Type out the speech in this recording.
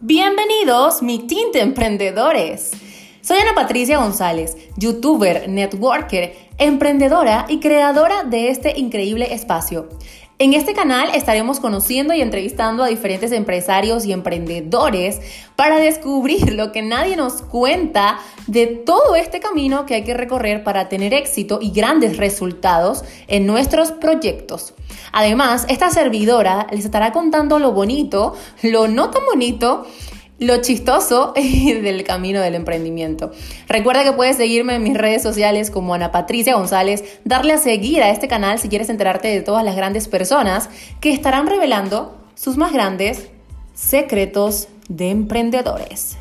Bienvenidos, mi de emprendedores. Soy Ana Patricia González, youtuber, networker, emprendedora y creadora de este increíble espacio. En este canal estaremos conociendo y entrevistando a diferentes empresarios y emprendedores para descubrir lo que nadie nos cuenta de todo este camino que hay que recorrer para tener éxito y grandes resultados en nuestros proyectos. Además, esta servidora les estará contando lo bonito, lo no tan bonito lo chistoso del camino del emprendimiento. Recuerda que puedes seguirme en mis redes sociales como Ana Patricia González, darle a seguir a este canal si quieres enterarte de todas las grandes personas que estarán revelando sus más grandes secretos de emprendedores.